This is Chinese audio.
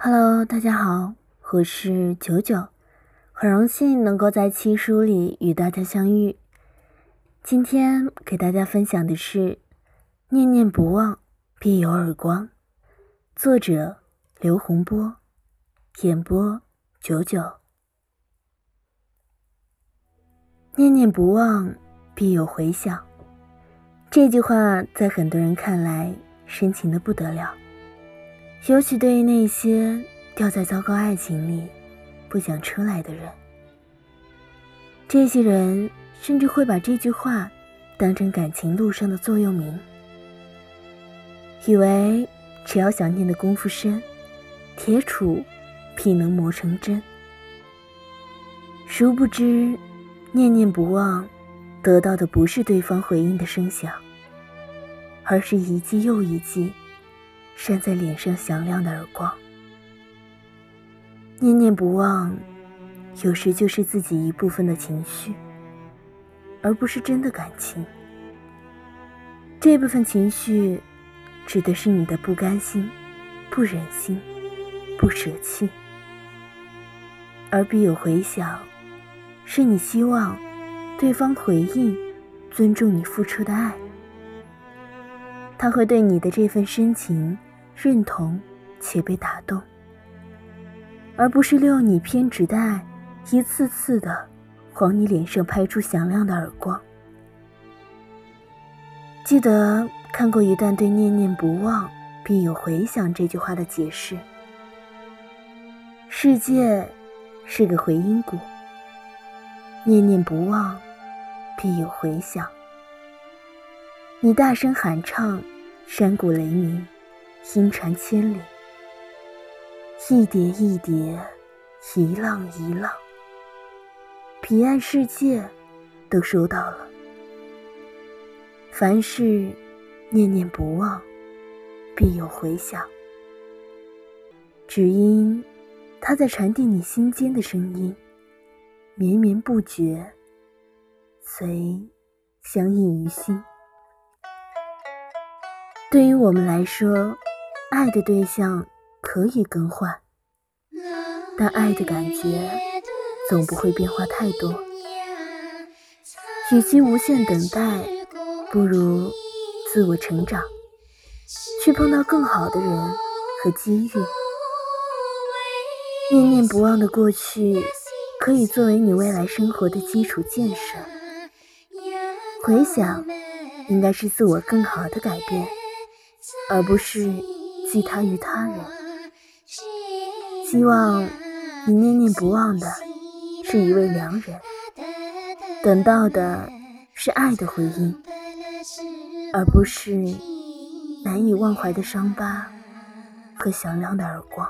Hello，大家好，我是九九，很荣幸能够在七书里与大家相遇。今天给大家分享的是“念念不忘，必有耳光”，作者刘洪波，演播九九。念念不忘，必有回响。这句话在很多人看来深情的不得了。尤其对于那些掉在糟糕爱情里不想出来的人，这些人甚至会把这句话当成感情路上的座右铭，以为只要想念的功夫深，铁杵必能磨成针。殊不知，念念不忘，得到的不是对方回应的声响，而是一记又一记。扇在脸上响亮的耳光，念念不忘，有时就是自己一部分的情绪，而不是真的感情。这部分情绪，指的是你的不甘心、不忍心、不舍弃，而必有回响，是你希望对方回应、尊重你付出的爱，他会对你的这份深情。认同且被打动，而不是利用你偏执的爱，一次次的往你脸上拍出响亮的耳光。记得看过一段对“念念不忘，必有回响”这句话的解释：世界是个回音谷，念念不忘，必有回响。你大声喊唱，山谷雷鸣。心传千里，一叠一叠，一浪一浪，彼岸世界都收到了。凡事念念不忘，必有回响。只因他在传递你心间的声音，绵绵不绝，遂相印于心。对于我们来说，爱的对象可以更换，但爱的感觉总不会变化太多。与其无限等待，不如自我成长，去碰到更好的人和机遇。念念不忘的过去，可以作为你未来生活的基础建设。回想，应该是自我更好的改变，而不是。寄他于他人，希望你念念不忘的是一位良人，等到的是爱的回应，而不是难以忘怀的伤疤和响亮的耳光。